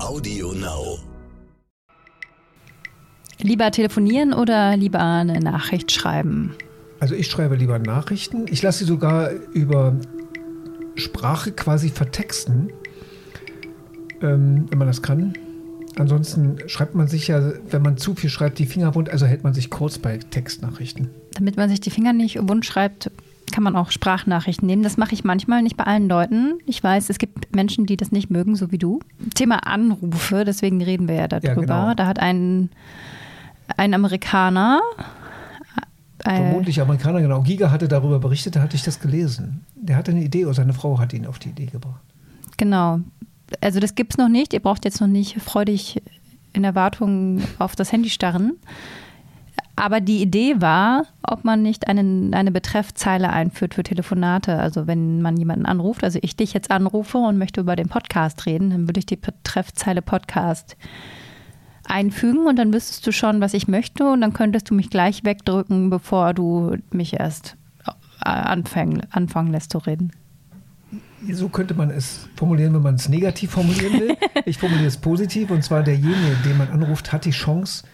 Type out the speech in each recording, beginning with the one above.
Audio Now. Lieber telefonieren oder lieber eine Nachricht schreiben? Also ich schreibe lieber Nachrichten. Ich lasse sie sogar über Sprache quasi vertexten, ähm, wenn man das kann. Ansonsten schreibt man sich ja, wenn man zu viel schreibt, die Finger wund, also hält man sich kurz bei Textnachrichten. Damit man sich die Finger nicht wund schreibt, kann man auch Sprachnachrichten nehmen. Das mache ich manchmal, nicht bei allen Leuten. Ich weiß, es gibt Menschen, die das nicht mögen, so wie du. Thema Anrufe, deswegen reden wir ja darüber. Ja, genau. Da hat ein, ein Amerikaner. Äh, Vermutlich Amerikaner, genau. Giga hatte darüber berichtet, da hatte ich das gelesen. Der hatte eine Idee oder seine Frau hat ihn auf die Idee gebracht. Genau. Also das gibt es noch nicht. Ihr braucht jetzt noch nicht freudig in Erwartung auf das Handy starren. Aber die Idee war, ob man nicht einen, eine Betreffzeile einführt für Telefonate. Also wenn man jemanden anruft, also ich dich jetzt anrufe und möchte über den Podcast reden, dann würde ich die Betreffzeile Podcast einfügen und dann wüsstest du schon, was ich möchte und dann könntest du mich gleich wegdrücken, bevor du mich erst äh, anfangen, anfangen lässt zu reden. So könnte man es formulieren, wenn man es negativ formulieren will. Ich formuliere es positiv und zwar derjenige, den man anruft, hat die Chance,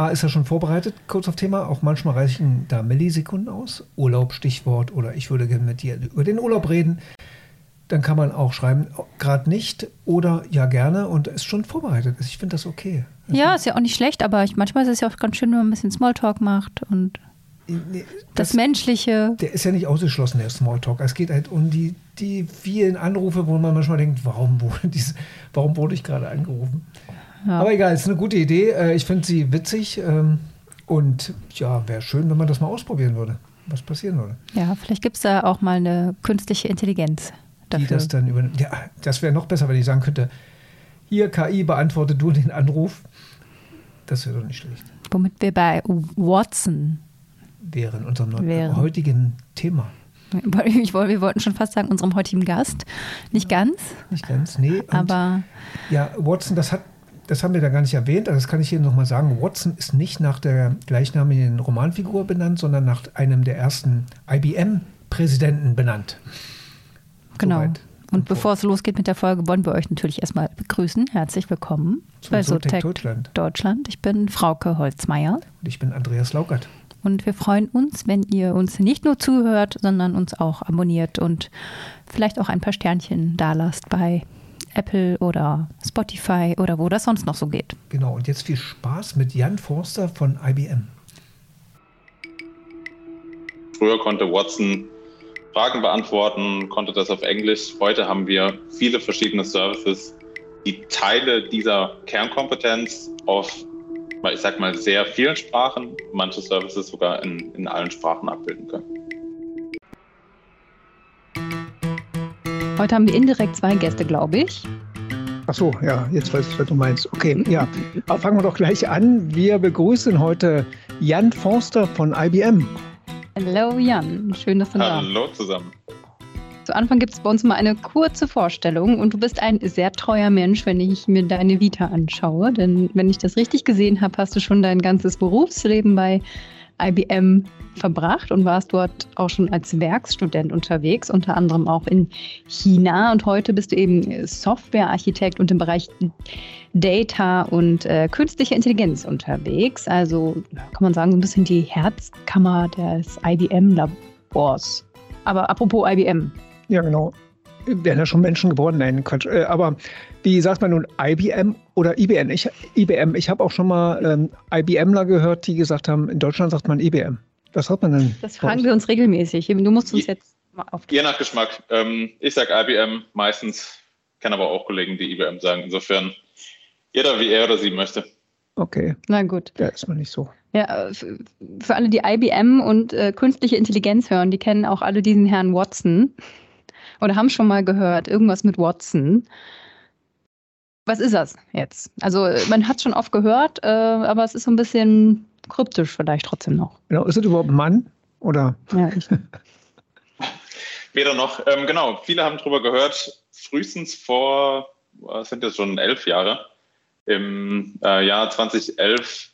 A, ist er schon vorbereitet, kurz auf Thema. Auch manchmal reichen da Millisekunden aus. Urlaub, Stichwort oder ich würde gerne mit dir über den Urlaub reden. Dann kann man auch schreiben, gerade nicht oder ja gerne und ist schon vorbereitet. Ich finde das okay. Also ja, ist ja auch nicht schlecht, aber ich, manchmal ist es ja auch ganz schön, wenn man ein bisschen Smalltalk macht und das, das, Menschliche. Der ist ja nicht ausgeschlossen, der Smalltalk. Es geht halt um die, die vielen Anrufe, wo man manchmal denkt, warum wurde, diese, warum wurde ich gerade angerufen? Ja. Aber egal, ist eine gute Idee. Äh, ich finde sie witzig. Ähm, und ja, wäre schön, wenn man das mal ausprobieren würde, was passieren würde. Ja, vielleicht gibt es da auch mal eine künstliche Intelligenz dafür. Die das dann übernimmt. Ja, das wäre noch besser, wenn ich sagen könnte, hier KI, beantworte du den Anruf. Das wäre doch nicht schlecht. Womit wir bei Watson wären, unserem wären. heutigen Thema. Ich, wir wollten schon fast sagen, unserem heutigen Gast. Nicht ganz. Nicht ganz, nee. Und aber. Ja, Watson, das hat das haben wir da gar nicht erwähnt, aber das kann ich hier nochmal sagen. Watson ist nicht nach der gleichnamigen Romanfigur benannt, sondern nach einem der ersten IBM-Präsidenten benannt. Genau. Soweit. Und bevor es losgeht mit der Folge, wollen wir euch natürlich erstmal begrüßen. Herzlich willkommen Zum bei Sotec Deutschland. Deutschland. Ich bin Frauke Holzmeier. Und ich bin Andreas Laugert. Und wir freuen uns, wenn ihr uns nicht nur zuhört, sondern uns auch abonniert und vielleicht auch ein paar Sternchen da lasst bei Apple oder Spotify oder wo das sonst noch so geht. Genau, und jetzt viel Spaß mit Jan Forster von IBM. Früher konnte Watson Fragen beantworten, konnte das auf Englisch. Heute haben wir viele verschiedene Services, die Teile dieser Kernkompetenz auf, ich sag mal, sehr vielen Sprachen, manche Services sogar in, in allen Sprachen abbilden können. Heute haben wir indirekt zwei Gäste, glaube ich. Ach so, ja, jetzt weiß ich, was du meinst. Okay, ja. Aber fangen wir doch gleich an. Wir begrüßen heute Jan Forster von IBM. Hallo Jan, schön, dass du da bist. Hallo zusammen. Zu Anfang gibt es bei uns mal eine kurze Vorstellung und du bist ein sehr treuer Mensch, wenn ich mir deine Vita anschaue. Denn wenn ich das richtig gesehen habe, hast du schon dein ganzes Berufsleben bei IBM verbracht und warst dort auch schon als Werkstudent unterwegs, unter anderem auch in China. Und heute bist du eben Softwarearchitekt und im Bereich Data und äh, künstliche Intelligenz unterwegs. Also kann man sagen, so ein bisschen die Herzkammer des IBM-Labors. Aber apropos IBM. Ja, genau. Werden ja schon Menschen geworden, nein, Quatsch. Äh, aber wie sagt man nun IBM oder IBM? Ich, IBM. Ich habe auch schon mal ähm, IBMler gehört, die gesagt haben, in Deutschland sagt man IBM. Was hat man denn? Das fragen wir uns regelmäßig. Du musst uns jetzt mal auf. Je nach Geschmack. Ähm, ich sage IBM meistens, kenne aber auch Kollegen, die IBM sagen. Insofern jeder wie er oder sie möchte. Okay. Na gut. Ja, ist man nicht so. Ja, für alle, die IBM und äh, künstliche Intelligenz hören, die kennen auch alle diesen Herrn Watson oder haben schon mal gehört, irgendwas mit Watson. Was ist das jetzt? Also man hat schon oft gehört, äh, aber es ist so ein bisschen kryptisch vielleicht trotzdem noch. Genau, ist es überhaupt ein Mann? Oder? Ja, ich. Weder noch. Ähm, genau, viele haben darüber gehört, frühestens vor, was sind das schon elf Jahre, im äh, Jahr 2011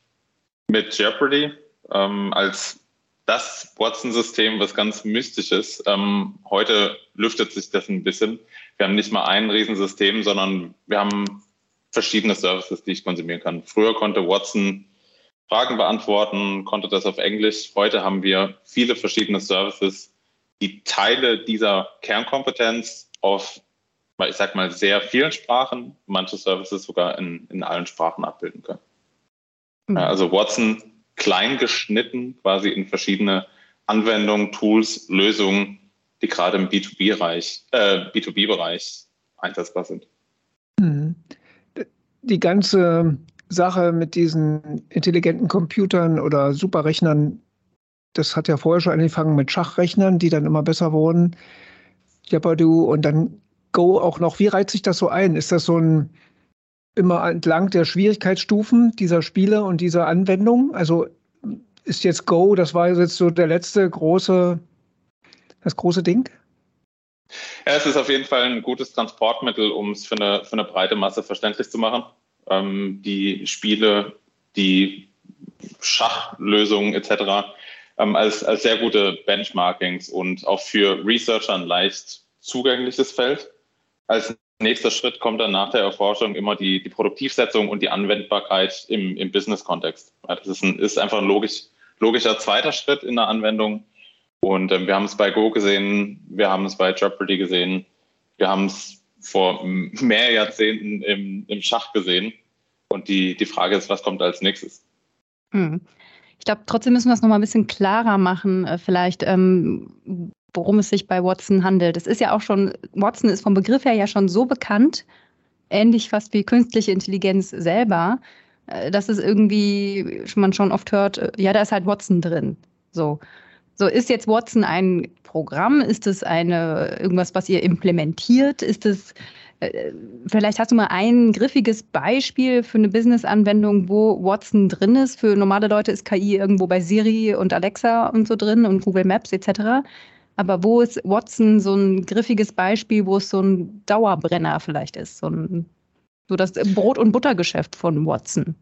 mit Jeopardy ähm, als das Watson-System was ganz Mystisches. Ähm, heute lüftet sich das ein bisschen. Wir haben nicht mal ein Riesensystem, sondern wir haben verschiedene Services, die ich konsumieren kann. Früher konnte Watson Fragen beantworten, konnte das auf Englisch. Heute haben wir viele verschiedene Services, die Teile dieser Kernkompetenz auf, ich sag mal, sehr vielen Sprachen, manche Services sogar in, in allen Sprachen abbilden können. Mhm. Also Watson klein geschnitten, quasi in verschiedene Anwendungen, Tools, Lösungen, die gerade im B2B-Bereich äh, B2B einsetzbar sind. Mhm. Die ganze Sache mit diesen intelligenten Computern oder Superrechnern, das hat ja vorher schon angefangen mit Schachrechnern, die dann immer besser wurden. Jeopardy und dann Go auch noch. Wie reiht sich das so ein? Ist das so ein immer entlang der Schwierigkeitsstufen dieser Spiele und dieser Anwendung? Also ist jetzt Go, das war jetzt so der letzte große, das große Ding? Ja, es ist auf jeden Fall ein gutes Transportmittel, um es für eine, für eine breite Masse verständlich zu machen ähm, die Spiele, die Schachlösungen etc. Ähm, als, als sehr gute Benchmarkings und auch für Researcher ein leicht zugängliches Feld. Als nächster Schritt kommt dann nach der Erforschung immer die, die Produktivsetzung und die Anwendbarkeit im, im Business-Kontext. Das ist, ein, ist einfach ein logisch, logischer zweiter Schritt in der Anwendung. Und ähm, wir haben es bei Go gesehen, wir haben es bei Jeopardy gesehen, wir haben es vor mehr Jahrzehnten im, im Schach gesehen. Und die, die Frage ist, was kommt als nächstes? Hm. Ich glaube, trotzdem müssen wir es nochmal ein bisschen klarer machen, äh, vielleicht, ähm, worum es sich bei Watson handelt. Es ist ja auch schon, Watson ist vom Begriff her ja schon so bekannt, ähnlich fast wie künstliche Intelligenz selber, äh, dass es irgendwie man schon oft hört, äh, ja, da ist halt Watson drin. So. So, ist jetzt Watson ein Programm? Ist es eine irgendwas, was ihr implementiert? Ist es äh, Vielleicht hast du mal ein griffiges Beispiel für eine Business-Anwendung, wo Watson drin ist. Für normale Leute ist KI irgendwo bei Siri und Alexa und so drin und Google Maps etc. Aber wo ist Watson so ein griffiges Beispiel, wo es so ein Dauerbrenner vielleicht ist? So, ein, so das Brot- und Buttergeschäft von Watson.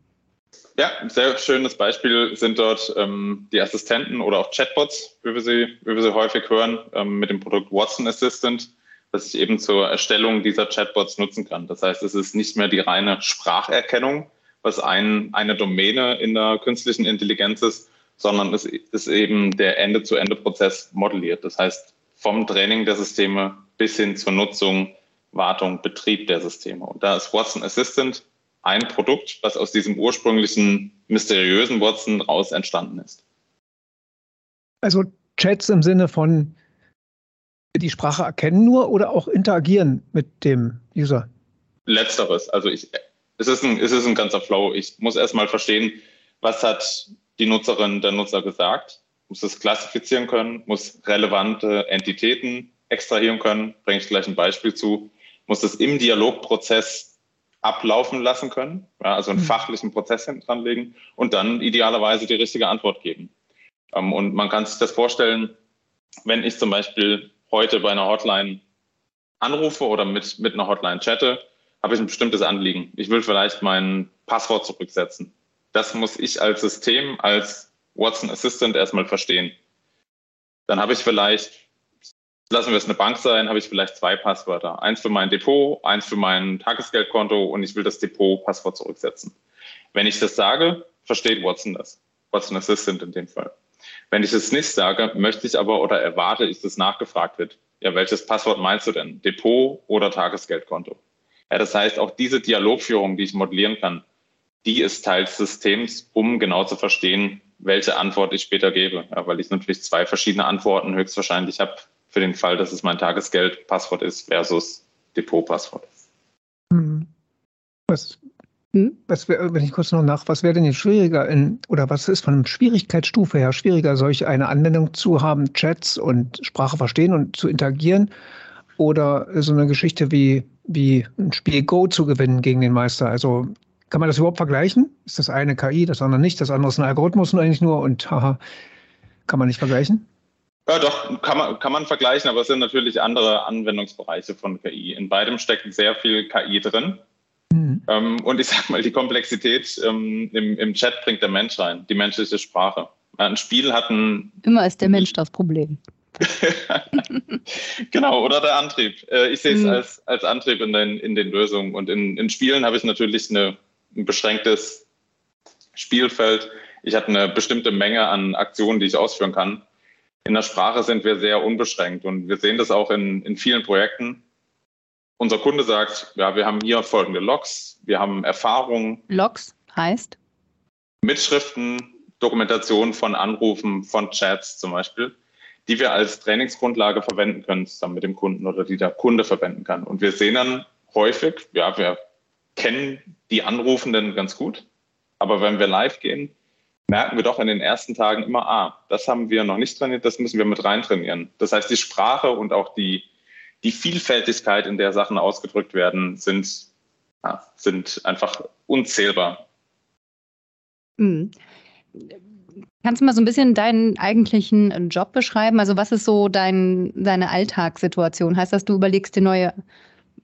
Ja, sehr schönes Beispiel sind dort ähm, die Assistenten oder auch Chatbots, wie wir sie, wie wir sie häufig hören, ähm, mit dem Produkt Watson Assistant, das ich eben zur Erstellung dieser Chatbots nutzen kann. Das heißt, es ist nicht mehr die reine Spracherkennung, was ein, eine Domäne in der künstlichen Intelligenz ist, sondern es ist eben der Ende-zu-Ende-Prozess modelliert. Das heißt, vom Training der Systeme bis hin zur Nutzung, Wartung, Betrieb der Systeme. Und da ist Watson Assistant ein Produkt, was aus diesem ursprünglichen mysteriösen Watson raus entstanden ist. Also Chats im Sinne von die Sprache erkennen nur oder auch interagieren mit dem User? Letzteres. Also ich, es, ist ein, es ist ein ganzer Flow. Ich muss erstmal verstehen, was hat die Nutzerin, der Nutzer gesagt, muss es klassifizieren können, muss relevante Entitäten extrahieren können, bringe ich gleich ein Beispiel zu, muss es im Dialogprozess ablaufen lassen können, ja, also einen mhm. fachlichen Prozess hinten dran legen und dann idealerweise die richtige Antwort geben. Ähm, und man kann sich das vorstellen, wenn ich zum Beispiel heute bei einer Hotline anrufe oder mit, mit einer Hotline chatte, habe ich ein bestimmtes Anliegen. Ich will vielleicht mein Passwort zurücksetzen. Das muss ich als System, als Watson Assistant erstmal verstehen. Dann habe ich vielleicht lassen wir es eine Bank sein, habe ich vielleicht zwei Passwörter. Eins für mein Depot, eins für mein Tagesgeldkonto und ich will das Depot-Passwort zurücksetzen. Wenn ich das sage, versteht Watson das. Watson Assistant in dem Fall. Wenn ich es nicht sage, möchte ich aber oder erwarte ich, dass nachgefragt wird. Ja, welches Passwort meinst du denn? Depot oder Tagesgeldkonto? Ja, das heißt, auch diese Dialogführung, die ich modellieren kann, die ist Teil des Systems, um genau zu verstehen, welche Antwort ich später gebe. Ja, weil ich natürlich zwei verschiedene Antworten höchstwahrscheinlich habe, für den Fall, dass es mein Tagesgeld-Passwort ist versus Depot-Passwort. Hm. Was, hm? was wär, wenn ich kurz noch nach, was wäre denn jetzt schwieriger in, oder was ist von der Schwierigkeitsstufe her schwieriger, solch eine Anwendung zu haben, Chats und Sprache verstehen und zu interagieren oder so eine Geschichte wie, wie ein Spiel Go zu gewinnen gegen den Meister? Also kann man das überhaupt vergleichen? Ist das eine KI, das andere nicht, das andere ist ein Algorithmus nur eigentlich nur und haha, kann man nicht vergleichen? Ja, doch, kann man, kann man vergleichen, aber es sind natürlich andere Anwendungsbereiche von KI. In beidem steckt sehr viel KI drin. Mhm. Ähm, und ich sag mal, die Komplexität ähm, im, im Chat bringt der Mensch rein, die menschliche Sprache. Ein Spiel hat ein. Immer ist der Mensch das Problem. genau, oder der Antrieb. Äh, ich sehe es mhm. als, als Antrieb in den, in den Lösungen. Und in, in Spielen habe ich natürlich eine, ein beschränktes Spielfeld. Ich habe eine bestimmte Menge an Aktionen, die ich ausführen kann. In der Sprache sind wir sehr unbeschränkt und wir sehen das auch in, in vielen Projekten. Unser Kunde sagt, ja, wir haben hier folgende Logs, wir haben Erfahrungen. Logs heißt? Mitschriften, Dokumentation von Anrufen, von Chats zum Beispiel, die wir als Trainingsgrundlage verwenden können zusammen mit dem Kunden oder die der Kunde verwenden kann. Und wir sehen dann häufig, ja, wir kennen die Anrufenden ganz gut, aber wenn wir live gehen, merken wir doch in den ersten Tagen immer, ah, das haben wir noch nicht trainiert, das müssen wir mit rein trainieren. Das heißt, die Sprache und auch die, die Vielfältigkeit, in der Sachen ausgedrückt werden, sind, ja, sind einfach unzählbar. Mhm. Kannst du mal so ein bisschen deinen eigentlichen Job beschreiben? Also was ist so dein, deine Alltagssituation? Heißt das, du überlegst dir neue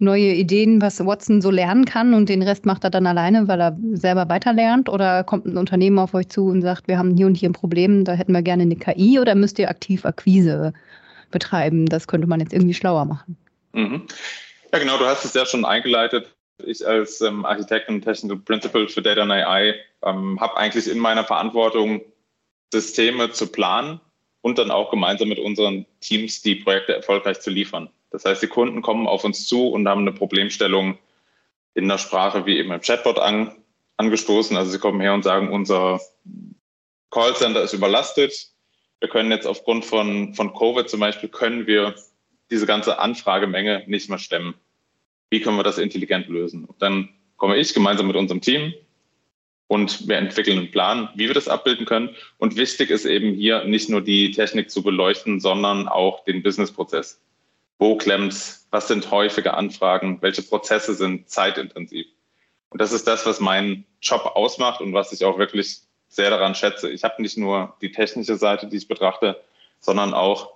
neue Ideen, was Watson so lernen kann und den Rest macht er dann alleine, weil er selber weiterlernt? Oder kommt ein Unternehmen auf euch zu und sagt, wir haben hier und hier ein Problem, da hätten wir gerne eine KI oder müsst ihr aktiv Akquise betreiben? Das könnte man jetzt irgendwie schlauer machen. Mhm. Ja, genau, du hast es ja schon eingeleitet. Ich als ähm, Architekt und Technical Principal für Data and AI ähm, habe eigentlich in meiner Verantwortung, Systeme zu planen und dann auch gemeinsam mit unseren Teams die Projekte erfolgreich zu liefern. Das heißt, die Kunden kommen auf uns zu und haben eine Problemstellung in der Sprache wie eben im Chatbot an, angestoßen. Also sie kommen her und sagen, unser Callcenter ist überlastet. Wir können jetzt aufgrund von, von Covid zum Beispiel, können wir diese ganze Anfragemenge nicht mehr stemmen. Wie können wir das intelligent lösen? Und dann komme ich gemeinsam mit unserem Team und wir entwickeln einen Plan, wie wir das abbilden können. Und wichtig ist eben hier nicht nur die Technik zu beleuchten, sondern auch den Businessprozess wo klemmt's, was sind häufige Anfragen, welche Prozesse sind zeitintensiv. Und das ist das, was meinen Job ausmacht und was ich auch wirklich sehr daran schätze. Ich habe nicht nur die technische Seite, die ich betrachte, sondern auch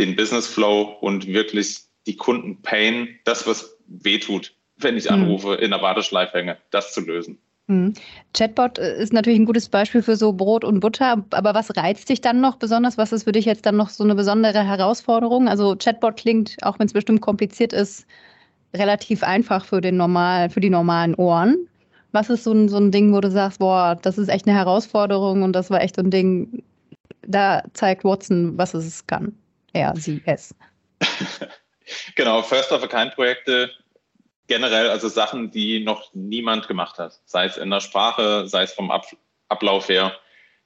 den Business Flow und wirklich die Kunden Pain, das, was wehtut, wenn ich mhm. anrufe, in der Warteschleife hänge, das zu lösen. Mhm. Chatbot äh, ist natürlich ein gutes Beispiel für so Brot und Butter, aber was reizt dich dann noch besonders? Was ist für dich jetzt dann noch so eine besondere Herausforderung? Also Chatbot klingt, auch wenn es bestimmt kompliziert ist, relativ einfach für, den normal, für die normalen Ohren. Was ist so ein, so ein Ding, wo du sagst, boah, das ist echt eine Herausforderung und das war echt so ein Ding, da zeigt Watson, was es kann. Er, sie, es. genau, First of a Kind Projekte generell also Sachen, die noch niemand gemacht hat, sei es in der Sprache, sei es vom Ab Ablauf her.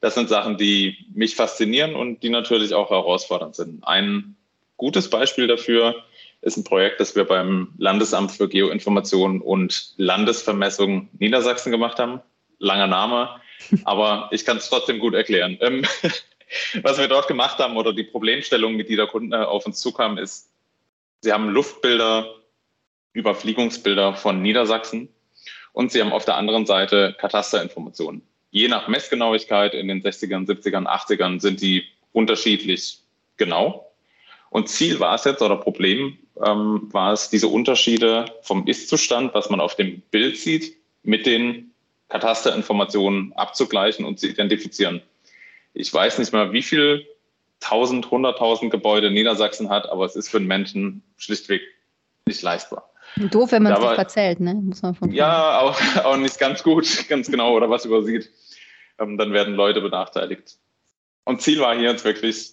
Das sind Sachen, die mich faszinieren und die natürlich auch herausfordernd sind. Ein gutes Beispiel dafür ist ein Projekt, das wir beim Landesamt für Geoinformation und Landesvermessung Niedersachsen gemacht haben. Langer Name, aber ich kann es trotzdem gut erklären. Ähm, was wir dort gemacht haben oder die Problemstellung, mit die der Kunde auf uns zukam, ist, sie haben Luftbilder Überfliegungsbilder von Niedersachsen und sie haben auf der anderen Seite Katasterinformationen. Je nach Messgenauigkeit in den 60ern, 70ern, 80ern sind die unterschiedlich genau. Und Ziel war es jetzt oder Problem ähm, war es, diese Unterschiede vom Ist-Zustand, was man auf dem Bild sieht, mit den Katasterinformationen abzugleichen und zu identifizieren. Ich weiß nicht mal, wie viel 1000, 100.000 Gebäude Niedersachsen hat, aber es ist für den Menschen schlichtweg nicht leistbar. Doof, wenn man sich verzählt, ne? Muss man von ja, auch, auch nicht ganz gut, ganz genau, oder was übersieht. Ähm, dann werden Leute benachteiligt. Und Ziel war hier jetzt wirklich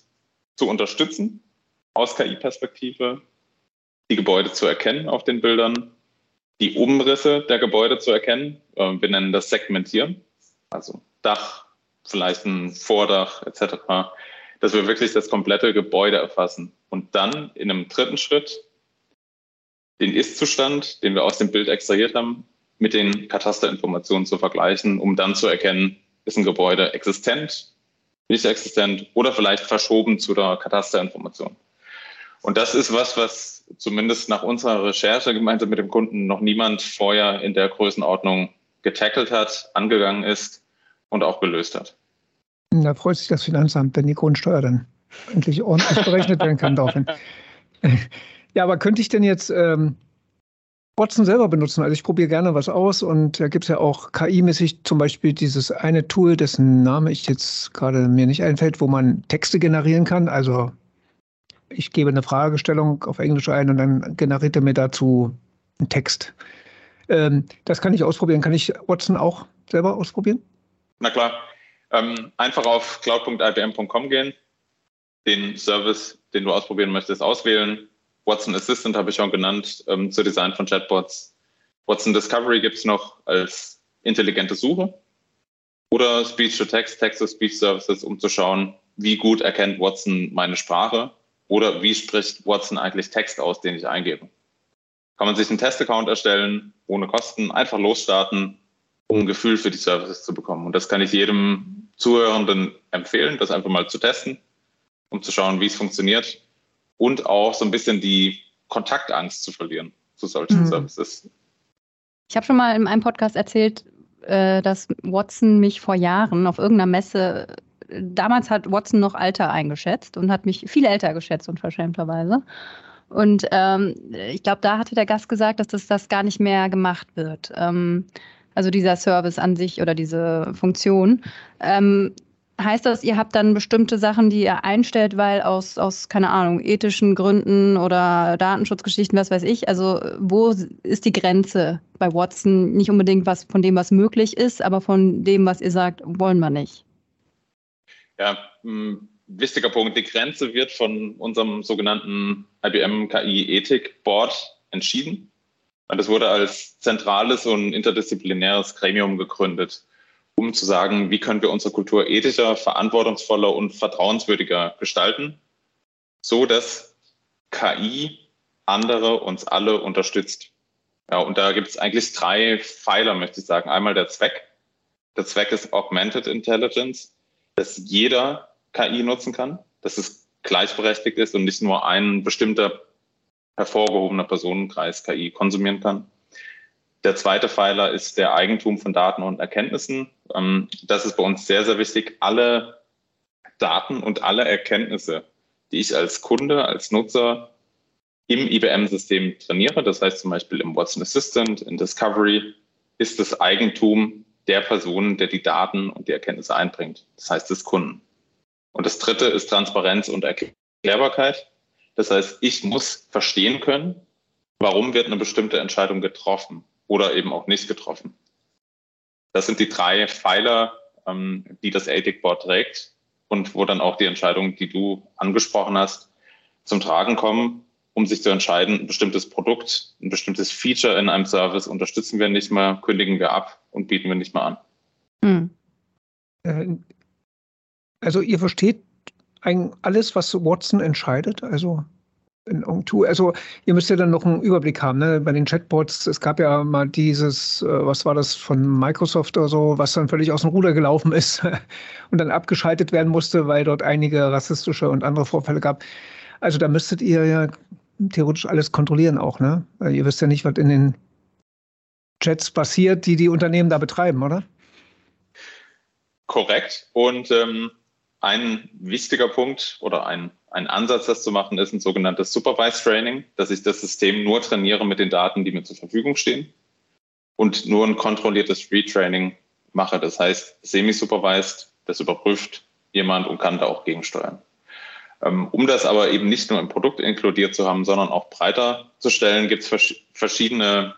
zu unterstützen, aus KI-Perspektive, die Gebäude zu erkennen auf den Bildern, die Umrisse der Gebäude zu erkennen. Ähm, wir nennen das Segmentieren, also Dach, vielleicht ein Vordach etc., dass wir wirklich das komplette Gebäude erfassen und dann in einem dritten Schritt den Ist-Zustand, den wir aus dem Bild extrahiert haben, mit den Katasterinformationen zu vergleichen, um dann zu erkennen, ist ein Gebäude existent, nicht existent oder vielleicht verschoben zu der Katasterinformation. Und das ist was, was zumindest nach unserer Recherche gemeinsam mit dem Kunden noch niemand vorher in der Größenordnung getackelt hat, angegangen ist und auch gelöst hat. Da freut sich das Finanzamt, wenn die Grundsteuer dann endlich ordentlich berechnet werden kann daraufhin. Ja, aber könnte ich denn jetzt ähm, Watson selber benutzen? Also ich probiere gerne was aus und da gibt es ja auch KI-mäßig zum Beispiel dieses eine Tool, dessen Name ich jetzt gerade mir nicht einfällt, wo man Texte generieren kann. Also ich gebe eine Fragestellung auf Englisch ein und dann generiert er mir dazu einen Text. Ähm, das kann ich ausprobieren. Kann ich Watson auch selber ausprobieren? Na klar. Ähm, einfach auf cloud.ibm.com gehen, den Service, den du ausprobieren möchtest, auswählen. Watson Assistant habe ich schon genannt ähm, zur Design von Chatbots. Watson Discovery gibt es noch als intelligente Suche oder Speech-to-Text, Text-to-Speech-Services, um zu schauen, wie gut erkennt Watson meine Sprache oder wie spricht Watson eigentlich Text aus, den ich eingebe. Kann man sich einen Test-Account erstellen, ohne Kosten, einfach losstarten, um ein Gefühl für die Services zu bekommen. Und das kann ich jedem Zuhörenden empfehlen, das einfach mal zu testen, um zu schauen, wie es funktioniert und auch so ein bisschen die Kontaktangst zu verlieren zu solchen mhm. Services. Ich habe schon mal in einem Podcast erzählt, äh, dass Watson mich vor Jahren auf irgendeiner Messe, damals hat Watson noch Alter eingeschätzt und hat mich viel älter geschätzt, unverschämterweise. Und ähm, ich glaube, da hatte der Gast gesagt, dass das, das gar nicht mehr gemacht wird. Ähm, also dieser Service an sich oder diese Funktion. Ähm, heißt das, ihr habt dann bestimmte Sachen, die ihr einstellt, weil aus, aus, keine Ahnung, ethischen Gründen oder Datenschutzgeschichten, was weiß ich, also wo ist die Grenze bei Watson? Nicht unbedingt was von dem, was möglich ist, aber von dem, was ihr sagt, wollen wir nicht. Ja, ein wichtiger Punkt. Die Grenze wird von unserem sogenannten IBM KI Ethik Board entschieden. Und das wurde als zentrales und interdisziplinäres Gremium gegründet um zu sagen, wie können wir unsere Kultur ethischer, verantwortungsvoller und vertrauenswürdiger gestalten, so dass KI andere uns alle unterstützt. Ja, und da gibt es eigentlich drei Pfeiler, möchte ich sagen. Einmal der Zweck. Der Zweck ist Augmented Intelligence, dass jeder KI nutzen kann, dass es gleichberechtigt ist und nicht nur ein bestimmter hervorgehobener Personenkreis KI konsumieren kann. Der zweite Pfeiler ist der Eigentum von Daten und Erkenntnissen. Ähm, das ist bei uns sehr, sehr wichtig. Alle Daten und alle Erkenntnisse, die ich als Kunde, als Nutzer im IBM-System trainiere, das heißt zum Beispiel im Watson Assistant, in Discovery, ist das Eigentum der Person, der die Daten und die Erkenntnisse einbringt. Das heißt des Kunden. Und das dritte ist Transparenz und Erklärbarkeit. Das heißt, ich muss verstehen können, warum wird eine bestimmte Entscheidung getroffen oder eben auch nicht getroffen. Das sind die drei Pfeiler, ähm, die das ATIC Board trägt und wo dann auch die Entscheidungen, die du angesprochen hast, zum Tragen kommen, um sich zu entscheiden, ein bestimmtes Produkt, ein bestimmtes Feature in einem Service unterstützen wir nicht mehr, kündigen wir ab und bieten wir nicht mehr an. Hm. Äh, also ihr versteht alles, was Watson entscheidet? Also also ihr müsst ja dann noch einen Überblick haben, ne? Bei den Chatbots, es gab ja mal dieses, äh, was war das von Microsoft oder so, was dann völlig aus dem Ruder gelaufen ist und dann abgeschaltet werden musste, weil dort einige rassistische und andere Vorfälle gab. Also da müsstet ihr ja theoretisch alles kontrollieren auch, ne? Weil ihr wisst ja nicht, was in den Chats passiert, die die Unternehmen da betreiben, oder? Korrekt. Und ähm, ein wichtiger Punkt oder ein ein Ansatz, das zu machen, ist ein sogenanntes Supervised Training, dass ich das System nur trainiere mit den Daten, die mir zur Verfügung stehen und nur ein kontrolliertes Retraining mache. Das heißt, semi-supervised, das überprüft jemand und kann da auch gegensteuern. Ähm, um das aber eben nicht nur im Produkt inkludiert zu haben, sondern auch breiter zu stellen, gibt es verschiedene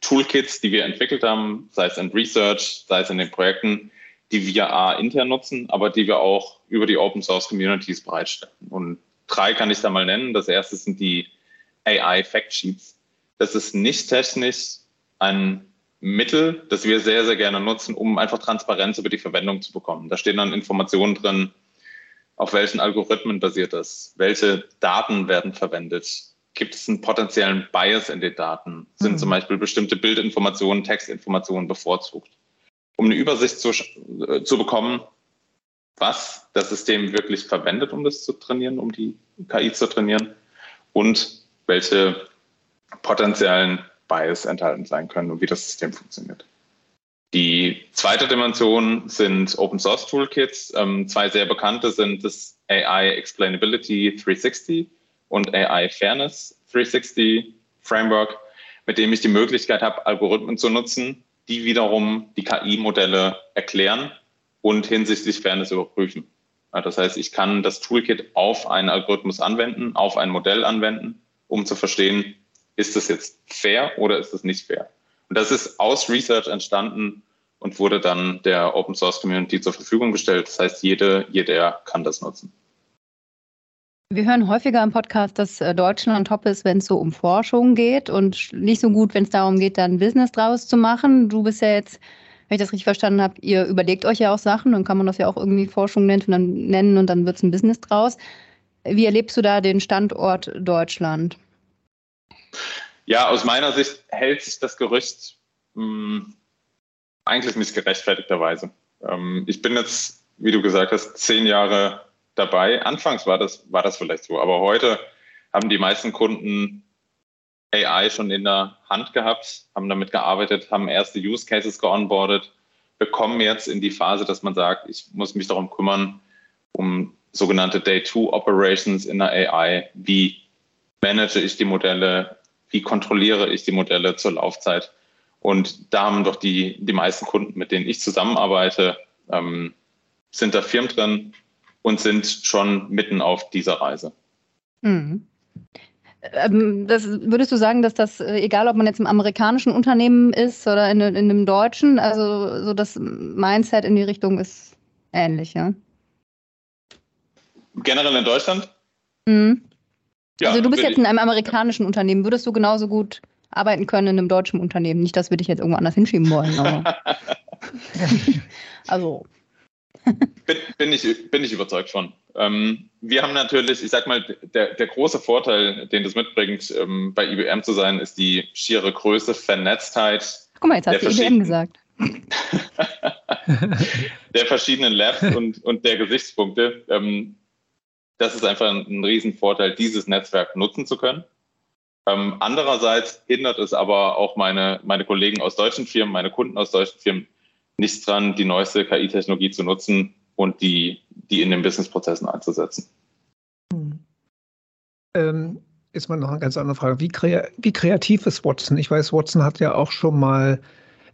Toolkits, die wir entwickelt haben, sei es in Research, sei es in den Projekten, die wir A intern nutzen, aber die wir auch über die Open Source Communities bereitstellen. Und drei kann ich da mal nennen. Das erste sind die AI Fact Sheets. Das ist nicht technisch ein Mittel, das wir sehr, sehr gerne nutzen, um einfach Transparenz über die Verwendung zu bekommen. Da stehen dann Informationen drin, auf welchen Algorithmen basiert das, welche Daten werden verwendet, gibt es einen potenziellen Bias in den Daten, sind mhm. zum Beispiel bestimmte Bildinformationen, Textinformationen bevorzugt um eine Übersicht zu, äh, zu bekommen, was das System wirklich verwendet, um das zu trainieren, um die KI zu trainieren und welche potenziellen Bias enthalten sein können und wie das System funktioniert. Die zweite Dimension sind Open Source Toolkits. Ähm, zwei sehr bekannte sind das AI Explainability 360 und AI Fairness 360 Framework, mit dem ich die Möglichkeit habe, Algorithmen zu nutzen, die wiederum die KI-Modelle erklären und hinsichtlich Fairness überprüfen. Das heißt, ich kann das Toolkit auf einen Algorithmus anwenden, auf ein Modell anwenden, um zu verstehen, ist das jetzt fair oder ist das nicht fair? Und das ist aus Research entstanden und wurde dann der Open Source Community zur Verfügung gestellt. Das heißt, jede, jeder kann das nutzen. Wir hören häufiger im Podcast, dass äh, Deutschland top ist, wenn es so um Forschung geht und nicht so gut, wenn es darum geht, dann Business draus zu machen. Du bist ja jetzt, wenn ich das richtig verstanden habe, ihr überlegt euch ja auch Sachen, dann kann man das ja auch irgendwie Forschung nennen und dann, nennen und dann wird es ein Business draus. Wie erlebst du da den Standort Deutschland? Ja, aus meiner Sicht hält sich das Gerücht mh, hm, eigentlich nicht gerechtfertigterweise. Ähm, ich bin jetzt, wie du gesagt hast, zehn Jahre dabei. Anfangs war das, war das vielleicht so, aber heute haben die meisten Kunden AI schon in der Hand gehabt, haben damit gearbeitet, haben erste Use Cases geonboardet, bekommen jetzt in die Phase, dass man sagt, ich muss mich darum kümmern, um sogenannte Day-2-Operations in der AI. Wie manage ich die Modelle? Wie kontrolliere ich die Modelle zur Laufzeit? Und da haben doch die, die meisten Kunden, mit denen ich zusammenarbeite, ähm, sind da Firmen drin, und sind schon mitten auf dieser Reise. Mhm. Ähm, das, würdest du sagen, dass das, äh, egal ob man jetzt im amerikanischen Unternehmen ist oder in, in einem deutschen, also so das Mindset in die Richtung ist ähnlich, ja? Generell in Deutschland? Mhm. Ja, also du bist jetzt in einem amerikanischen Unternehmen. Würdest du genauso gut arbeiten können in einem deutschen Unternehmen? Nicht, dass wir dich jetzt irgendwo anders hinschieben wollen, aber. also bin, bin, ich, bin ich überzeugt von. Ähm, wir haben natürlich, ich sag mal, der, der große Vorteil, den das mitbringt, ähm, bei IBM zu sein, ist die schiere Größe, Vernetztheit. Guck mal, jetzt hast du IBM gesagt. der verschiedenen Labs und, und der Gesichtspunkte. Ähm, das ist einfach ein, ein Riesenvorteil, dieses Netzwerk nutzen zu können. Ähm, andererseits hindert es aber auch meine, meine Kollegen aus deutschen Firmen, meine Kunden aus deutschen Firmen nichts dran, die neueste KI-Technologie zu nutzen und die, die in den Businessprozessen einzusetzen. Hm. Ähm, ist mal noch eine ganz andere Frage. Wie, kre wie kreativ ist Watson? Ich weiß, Watson hat ja auch schon mal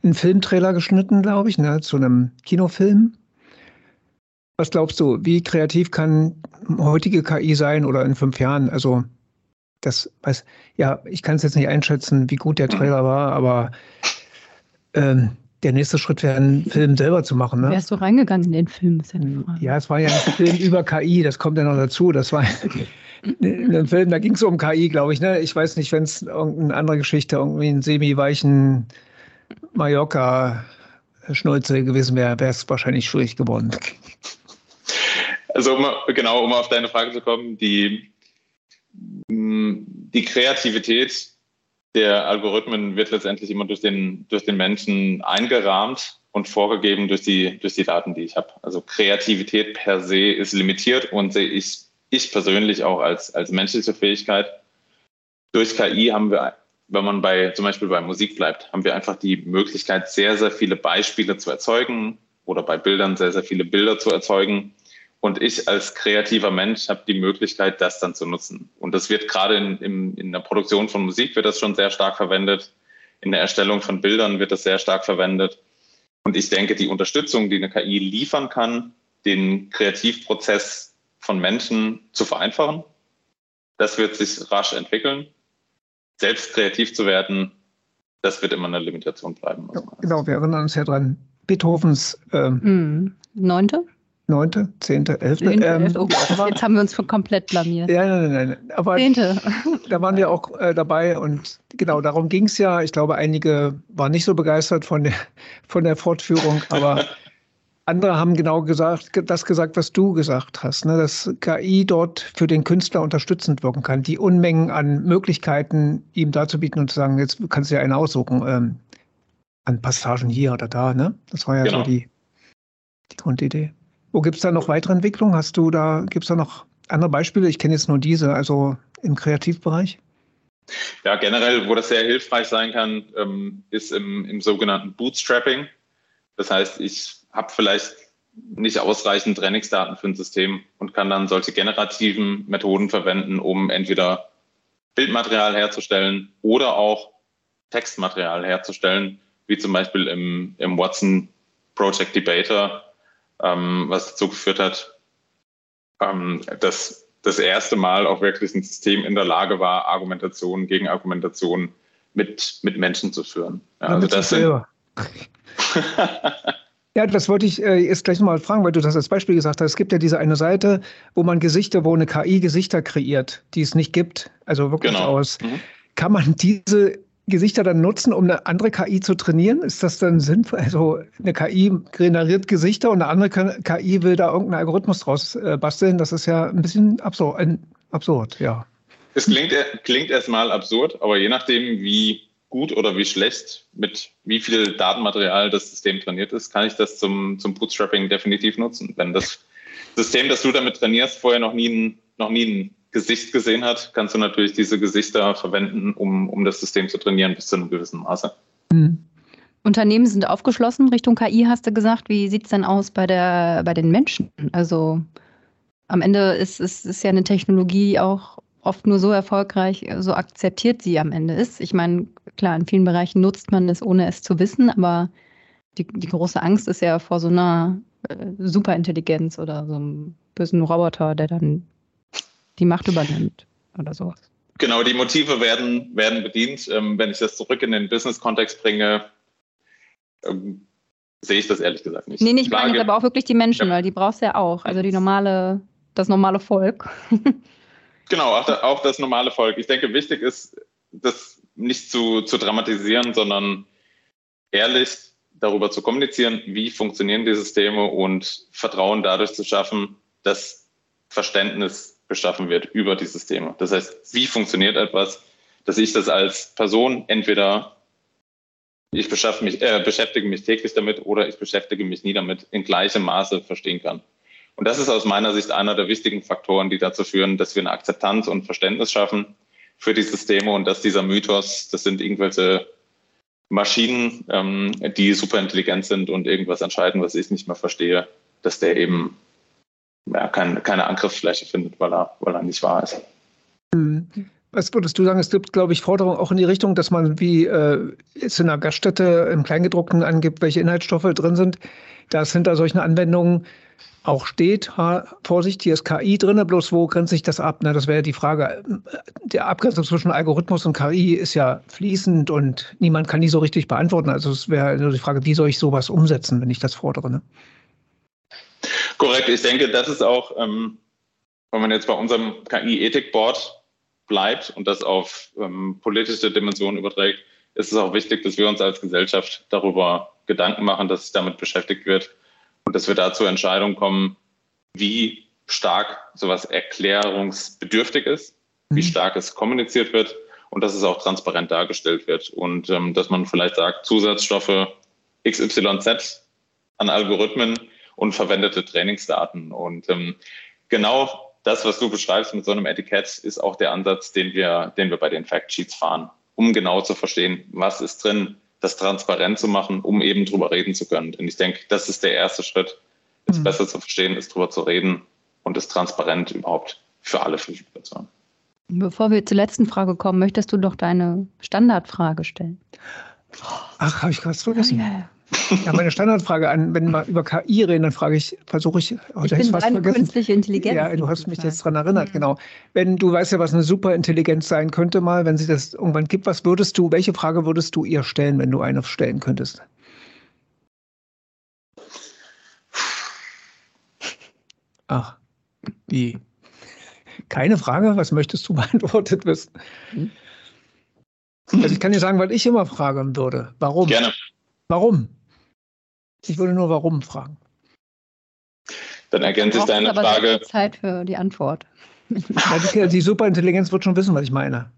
einen Filmtrailer geschnitten, glaube ich, ne, zu einem Kinofilm. Was glaubst du, wie kreativ kann heutige KI sein oder in fünf Jahren? Also, das weiß, ja, ich kann es jetzt nicht einschätzen, wie gut der Trailer war, aber ähm, der nächste Schritt wäre, einen Film selber zu machen. Ne? Wärst du reingegangen in den Film? Ja, es war ja ein Film über KI, das kommt ja noch dazu. Das war ein Film, da ging es um KI, glaube ich. Ne? Ich weiß nicht, wenn es irgendeine andere Geschichte, irgendwie einen semi-weichen Mallorca-Schnulze gewesen wäre, wäre es wahrscheinlich schwierig geworden. Also um, genau, um auf deine Frage zu kommen, die, die Kreativität der Algorithmen wird letztendlich immer durch den, durch den Menschen eingerahmt und vorgegeben durch die, durch die Daten, die ich habe. Also Kreativität per se ist limitiert und sehe ich, ich persönlich auch als, als menschliche Fähigkeit. Durch KI haben wir, wenn man bei, zum Beispiel bei Musik bleibt, haben wir einfach die Möglichkeit, sehr, sehr viele Beispiele zu erzeugen oder bei Bildern sehr, sehr viele Bilder zu erzeugen und ich als kreativer Mensch habe die Möglichkeit, das dann zu nutzen. Und das wird gerade in, in, in der Produktion von Musik wird das schon sehr stark verwendet. In der Erstellung von Bildern wird das sehr stark verwendet. Und ich denke, die Unterstützung, die eine KI liefern kann, den Kreativprozess von Menschen zu vereinfachen, das wird sich rasch entwickeln. Selbst kreativ zu werden, das wird immer eine Limitation bleiben. genau, wir erinnern uns ja dran. Beethovens ähm, hm. Neunte? Neunte, zehnte, elfte. Ähm, oh jetzt haben wir uns komplett blamiert. Ja, nein, nein, nein. Aber zehnte. da waren wir auch äh, dabei und genau darum ging es ja. Ich glaube, einige waren nicht so begeistert von der, von der Fortführung, aber andere haben genau gesagt, das gesagt, was du gesagt hast, ne? dass KI dort für den Künstler unterstützend wirken kann, die Unmengen an Möglichkeiten ihm darzubieten und zu sagen, jetzt kannst du ja einen aussuchen, ähm, an Passagen hier oder da. Ne? Das war ja genau. so die, die Grundidee. Wo gibt es da noch weitere Entwicklungen? Hast du da, gibt es da noch andere Beispiele? Ich kenne jetzt nur diese, also im Kreativbereich. Ja, generell, wo das sehr hilfreich sein kann, ähm, ist im, im sogenannten Bootstrapping. Das heißt, ich habe vielleicht nicht ausreichend Trainingsdaten für ein System und kann dann solche generativen Methoden verwenden, um entweder Bildmaterial herzustellen oder auch Textmaterial herzustellen, wie zum Beispiel im, im Watson Project Debater, ähm, was dazu geführt hat, ähm, das, das erste Mal auch wirklich ein System in der Lage war, Argumentation gegen Argumentation mit, mit Menschen zu führen. Ja, also das sind, Ja, das wollte ich äh, jetzt gleich nochmal fragen, weil du das als Beispiel gesagt hast. Es gibt ja diese eine Seite, wo man Gesichter, wo eine KI Gesichter kreiert, die es nicht gibt. Also wirklich genau. aus. Mhm. Kann man diese Gesichter dann nutzen, um eine andere KI zu trainieren? Ist das dann sinnvoll? Also eine KI generiert Gesichter und eine andere KI will da irgendeinen Algorithmus draus äh, basteln. Das ist ja ein bisschen absurd, absurd ja. Es klingt, klingt erstmal absurd, aber je nachdem, wie gut oder wie schlecht, mit wie viel Datenmaterial das System trainiert ist, kann ich das zum, zum Bootstrapping definitiv nutzen. Wenn das System, das du damit trainierst, vorher noch nie noch nie ein Gesicht gesehen hat, kannst du natürlich diese Gesichter verwenden, um, um das System zu trainieren bis zu einem gewissen Maße. Mhm. Unternehmen sind aufgeschlossen Richtung KI, hast du gesagt. Wie sieht es denn aus bei, der, bei den Menschen? Also am Ende ist, ist, ist ja eine Technologie auch oft nur so erfolgreich, so akzeptiert sie am Ende ist. Ich meine, klar, in vielen Bereichen nutzt man es, ohne es zu wissen, aber die, die große Angst ist ja vor so einer äh, Superintelligenz oder so einem bösen Roboter, der dann die Macht übernimmt oder sowas. Genau, die Motive werden, werden bedient. Ähm, wenn ich das zurück in den Business-Kontext bringe, ähm, sehe ich das ehrlich gesagt nicht. Nee, nicht ich meine aber auch wirklich die Menschen, ja. weil die brauchst du ja auch. Also die normale, das normale Volk. Genau, auch, da, auch das normale Volk. Ich denke, wichtig ist, das nicht zu, zu dramatisieren, sondern ehrlich darüber zu kommunizieren, wie funktionieren die Systeme und Vertrauen dadurch zu schaffen, dass Verständnis geschaffen wird über die Systeme. Das heißt, wie funktioniert etwas, dass ich das als Person entweder ich mich, äh, beschäftige mich täglich damit oder ich beschäftige mich nie damit in gleichem Maße verstehen kann. Und das ist aus meiner Sicht einer der wichtigen Faktoren, die dazu führen, dass wir eine Akzeptanz und Verständnis schaffen für die Systeme und dass dieser Mythos, das sind irgendwelche Maschinen, ähm, die super intelligent sind und irgendwas entscheiden, was ich nicht mehr verstehe, dass der eben ja, kein, keine Angriffsfläche findet, weil er, weil er nicht wahr ist. Mhm. Was würdest du sagen? Es gibt, glaube ich, Forderungen auch in die Richtung, dass man wie äh, es in einer Gaststätte im Kleingedruckten angibt, welche Inhaltsstoffe drin sind, dass hinter solchen Anwendungen auch steht, ha, Vorsicht, hier ist KI drin, bloß wo grenzt sich das ab? Ne? Das wäre die Frage. Der Abgrenzung zwischen Algorithmus und KI ist ja fließend und niemand kann die so richtig beantworten. Also es wäre nur die Frage, wie soll ich sowas umsetzen, wenn ich das fordere? Ne? Korrekt, ich denke, das ist auch, ähm, wenn man jetzt bei unserem KI-Ethik-Board bleibt und das auf ähm, politische Dimensionen überträgt, ist es auch wichtig, dass wir uns als Gesellschaft darüber Gedanken machen, dass sich damit beschäftigt wird und dass wir da zur Entscheidung kommen, wie stark sowas erklärungsbedürftig ist, wie mhm. stark es kommuniziert wird und dass es auch transparent dargestellt wird und ähm, dass man vielleicht sagt, Zusatzstoffe XYZ an Algorithmen und verwendete Trainingsdaten. Und ähm, genau das, was du beschreibst mit so einem Etikett, ist auch der Ansatz, den wir, den wir bei den Factsheets fahren, um genau zu verstehen, was ist drin, das transparent zu machen, um eben drüber reden zu können. Denn ich denke, das ist der erste Schritt, es mhm. besser zu verstehen, es drüber zu reden und es transparent überhaupt für alle verfügbar zu haben. Bevor wir zur letzten Frage kommen, möchtest du doch deine Standardfrage stellen? Ach, habe ich was vergessen? Ja, ja. Ja, meine Standardfrage an, wenn wir über KI reden, dann frage ich, versuche ich, oh, ich bin was vergessen. künstliche Intelligenz. Ja, du hast mich jetzt daran erinnert, mhm. genau. Wenn du weißt ja, was eine Superintelligenz sein könnte mal, wenn sie das irgendwann gibt, was würdest du, welche Frage würdest du ihr stellen, wenn du eine stellen könntest? Ach, wie? Keine Frage, was möchtest du beantwortet wissen? Hm? Also ich kann dir sagen, was ich immer fragen würde. Warum? Gerne. Warum? Ich würde nur warum fragen. Dann ergänze ich deine aber Frage. Zeit für die Antwort. Ja, die, Superintelligenz wird schon wissen, was ich meine.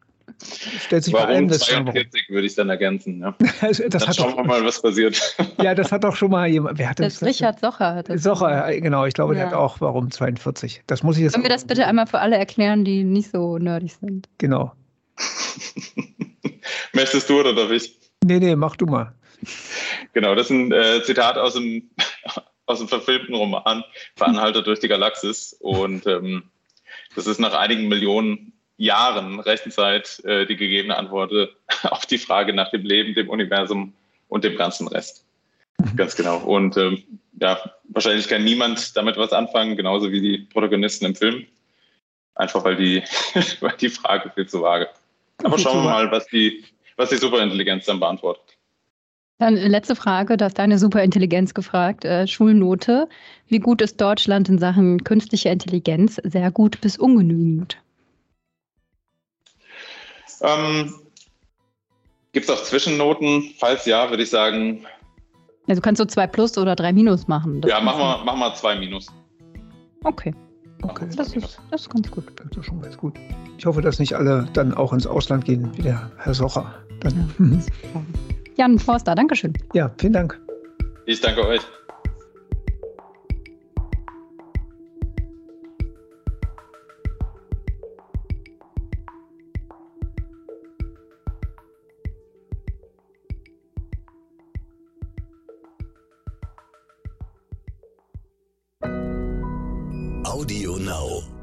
Stellt sich Warum bei allem 42 würde ich dann ergänzen. Ja. das dann schauen doch, wir mal, was passiert. ja, das hat doch schon mal jemand. Wer hat das? das Richard Socher. Hat das Socher, genau. Ich glaube, ja. der hat auch Warum 42. Das muss ich jetzt. Können wir das bitte einmal für alle erklären, die nicht so nerdig sind? Genau. Möchtest du oder darf ich? Nee, nee, mach du mal. Genau, das ist ein äh, Zitat aus dem, aus dem verfilmten Roman Veranhalter durch die Galaxis. Und ähm, das ist nach einigen Millionen Jahren Rechenzeit äh, die gegebene Antwort auf die Frage nach dem Leben, dem Universum und dem ganzen Rest. Ganz genau. Und ähm, ja, wahrscheinlich kann niemand damit was anfangen, genauso wie die Protagonisten im Film. Einfach weil die, weil die Frage viel zu vage. Aber schauen wir mal, was die, was die Superintelligenz dann beantwortet. Dann letzte Frage, da ist deine Superintelligenz gefragt. Äh, Schulnote. Wie gut ist Deutschland in Sachen künstlicher Intelligenz? Sehr gut bis ungenügend. Ähm, Gibt es auch Zwischennoten? Falls ja, würde ich sagen. Du kannst so zwei Plus oder drei Minus machen. Das ja, mach mal, mach mal zwei Minus. Okay. Okay. Das ist, das ist ganz gut. Das ist schon ganz gut. Ich hoffe, dass nicht alle dann auch ins Ausland gehen, wie der Herr Socher. Dann. Ja. Jan Forster, Dankeschön. Ja, vielen Dank. Ich danke euch. Audio Now.